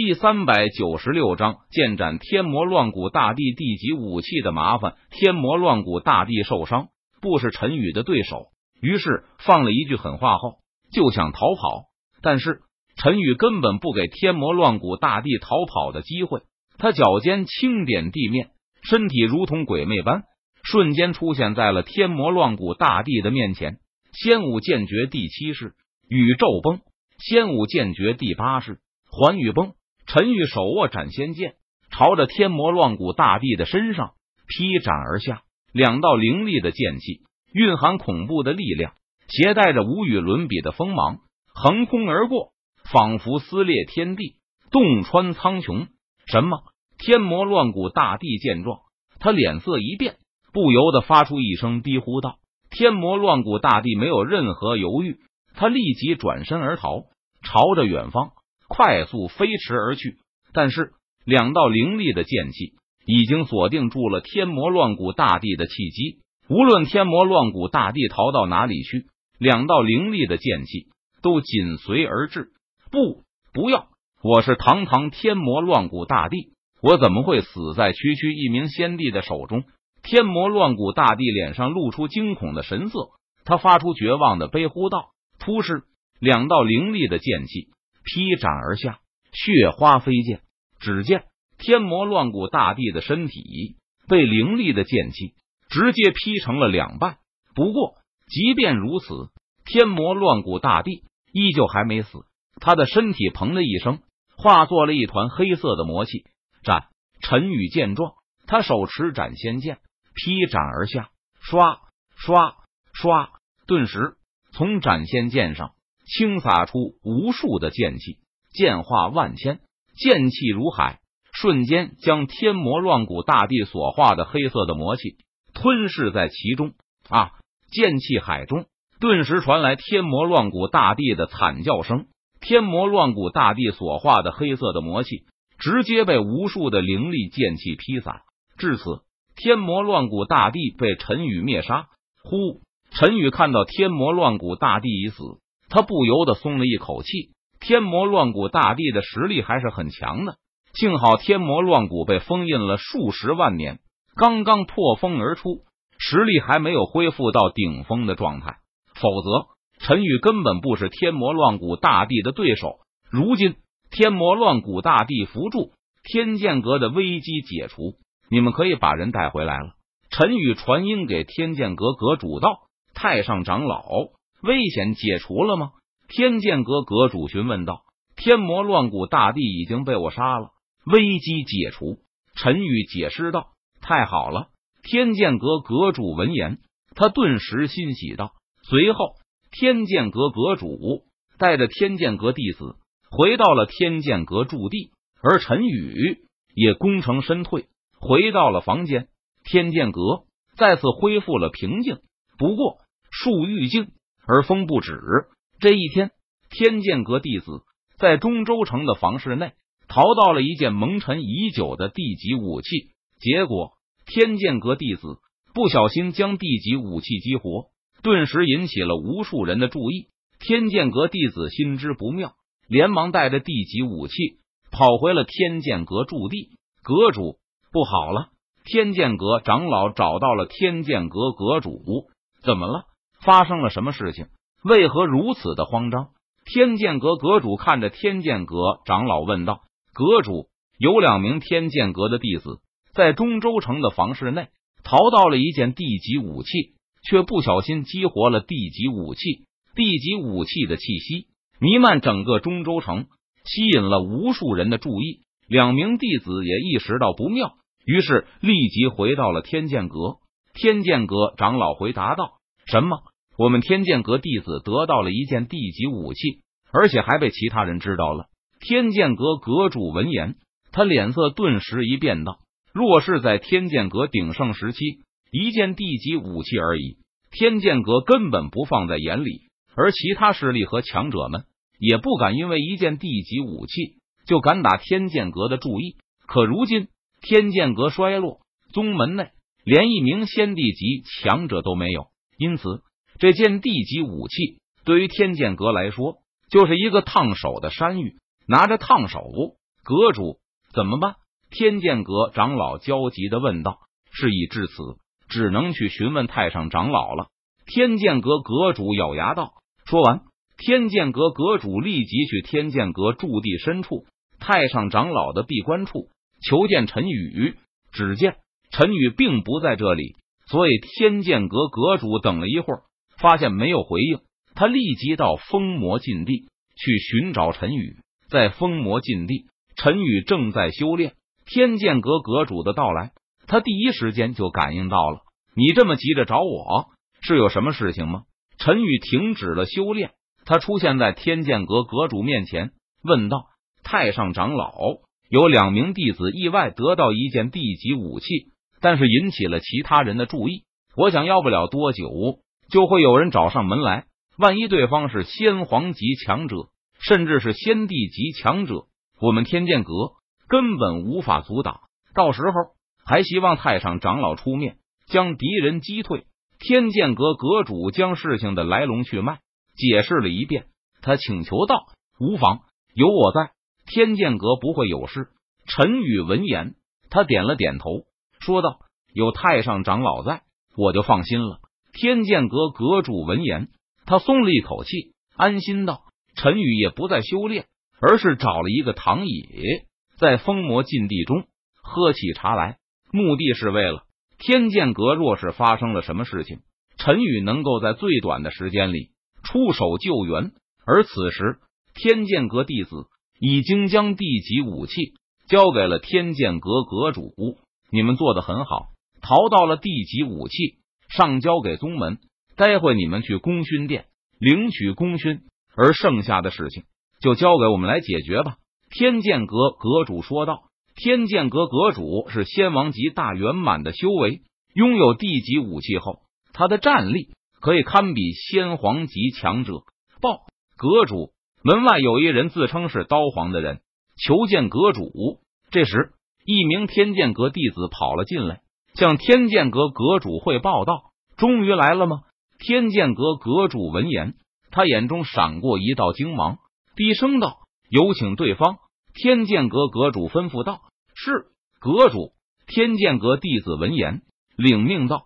第三百九十六章，剑斩天魔乱骨大帝地级武器的麻烦。天魔乱骨大帝受伤，不是陈宇的对手，于是放了一句狠话后就想逃跑。但是陈宇根本不给天魔乱骨大帝逃跑的机会，他脚尖轻点地面，身体如同鬼魅般，瞬间出现在了天魔乱骨大帝的面前。仙武剑诀第七式宇宙崩，仙武剑诀第八式环宇崩。陈玉手握斩仙剑，朝着天魔乱骨大帝的身上劈斩而下。两道凌厉的剑气，蕴含恐怖的力量，携带着无与伦比的锋芒，横空而过，仿佛撕裂天地，洞穿苍穹。什么？天魔乱骨大帝见状，他脸色一变，不由得发出一声低呼道：“天魔乱骨大帝没有任何犹豫，他立即转身而逃，朝着远方。”快速飞驰而去，但是两道凌厉的剑气已经锁定住了天魔乱骨大帝的气机。无论天魔乱骨大帝逃到哪里去，两道凌厉的剑气都紧随而至。不，不要！我是堂堂天魔乱骨大帝，我怎么会死在区区一名先帝的手中？天魔乱骨大帝脸上露出惊恐的神色，他发出绝望的悲呼道：“突施！”两道凌厉的剑气。劈斩而下，血花飞溅。只见天魔乱骨大帝的身体被凌厉的剑气直接劈成了两半。不过，即便如此，天魔乱骨大帝依旧还没死。他的身体砰的一声化作了一团黑色的魔气。斩！陈宇见状，他手持斩仙剑劈斩而下，唰唰唰，顿时从斩仙剑上。倾洒出无数的剑气，剑化万千，剑气如海，瞬间将天魔乱骨大帝所化的黑色的魔气吞噬在其中。啊！剑气海中顿时传来天魔乱骨大帝的惨叫声。天魔乱骨大帝所化的黑色的魔气直接被无数的灵力剑气劈散。至此，天魔乱骨大帝被陈宇灭杀。呼！陈宇看到天魔乱骨大帝已死。他不由得松了一口气，天魔乱骨大帝的实力还是很强的。幸好天魔乱骨被封印了数十万年，刚刚破封而出，实力还没有恢复到顶峰的状态。否则，陈宇根本不是天魔乱骨大帝的对手。如今，天魔乱骨大帝扶住天剑阁的危机解除，你们可以把人带回来了。陈宇传音给天剑阁阁主道：“太上长老。”危险解除了吗？天剑阁阁主询问道。天魔乱骨大帝已经被我杀了，危机解除。陈宇解释道。太好了！天剑阁阁主闻言，他顿时欣喜道。随后，天剑阁阁主带着天剑阁弟子回到了天剑阁驻地，而陈宇也功成身退，回到了房间。天剑阁再次恢复了平静。不过，树欲静。而风不止。这一天，天剑阁弟子在中州城的房室内淘到了一件蒙尘已久的地级武器。结果，天剑阁弟子不小心将地级武器激活，顿时引起了无数人的注意。天剑阁弟子心知不妙，连忙带着地级武器跑回了天剑阁驻地。阁主，不好了！天剑阁长老找到了天剑阁阁主，怎么了？发生了什么事情？为何如此的慌张？天剑阁阁主看着天剑阁长老问道：“阁主，有两名天剑阁的弟子在中州城的房室内淘到了一件地级武器，却不小心激活了地级武器。地级武器的气息弥漫整个中州城，吸引了无数人的注意。两名弟子也意识到不妙，于是立即回到了天剑阁。天剑阁长老回答道。什么？我们天剑阁弟子得到了一件地级武器，而且还被其他人知道了。天剑阁阁主闻言，他脸色顿时一变，道：“若是在天剑阁鼎盛时期，一件地级武器而已，天剑阁根本不放在眼里，而其他势力和强者们也不敢因为一件地级武器就敢打天剑阁的注意。可如今天剑阁衰落，宗门内连一名先帝级强者都没有。”因此，这件地级武器对于天剑阁来说，就是一个烫手的山芋。拿着烫手，阁主怎么办？天剑阁长老焦急的问道。事已至此，只能去询问太上长老了。天剑阁阁主咬牙道。说完，天剑阁阁主立即去天剑阁驻地深处太上长老的闭关处求见陈宇。只见陈宇并不在这里，所以天剑阁阁主等了一会儿，发现没有回应，他立即到封魔禁地去寻找陈宇。在封魔禁地，陈宇正在修炼。天剑阁阁主的到来，他第一时间就感应到了。你这么急着找我，是有什么事情吗？陈宇停止了修炼，他出现在天剑阁阁主面前，问道：“太上长老，有两名弟子意外得到一件地级武器，但是引起了其他人的注意。我想要不了多久，就会有人找上门来。万一对方是先皇级强者，甚至是先帝级强者，我们天剑阁……”根本无法阻挡，到时候还希望太上长老出面将敌人击退。天剑阁阁主将事情的来龙去脉解释了一遍，他请求道：“无妨，有我在，天剑阁不会有事。”陈宇闻言，他点了点头，说道：“有太上长老在，我就放心了。”天剑阁阁主闻言，他松了一口气，安心道：“陈宇也不再修炼，而是找了一个躺椅。”在封魔禁地中喝起茶来，目的是为了天剑阁。若是发生了什么事情，陈宇能够在最短的时间里出手救援。而此时，天剑阁弟子已经将地级武器交给了天剑阁阁主。你们做的很好，淘到了地级武器，上交给宗门。待会你们去功勋殿领取功勋，而剩下的事情就交给我们来解决吧。天剑阁阁主说道：“天剑阁阁主是仙王级大圆满的修为，拥有地级武器后，他的战力可以堪比仙皇级强者。”报阁主，门外有一人自称是刀皇的人，求见阁主。这时，一名天剑阁弟子跑了进来，向天剑阁阁主汇报道：“终于来了吗？”天剑阁阁主闻言，他眼中闪过一道精芒，低声道。有请对方。天剑阁阁主吩咐道：“是阁主。”天剑阁弟子闻言领命道：“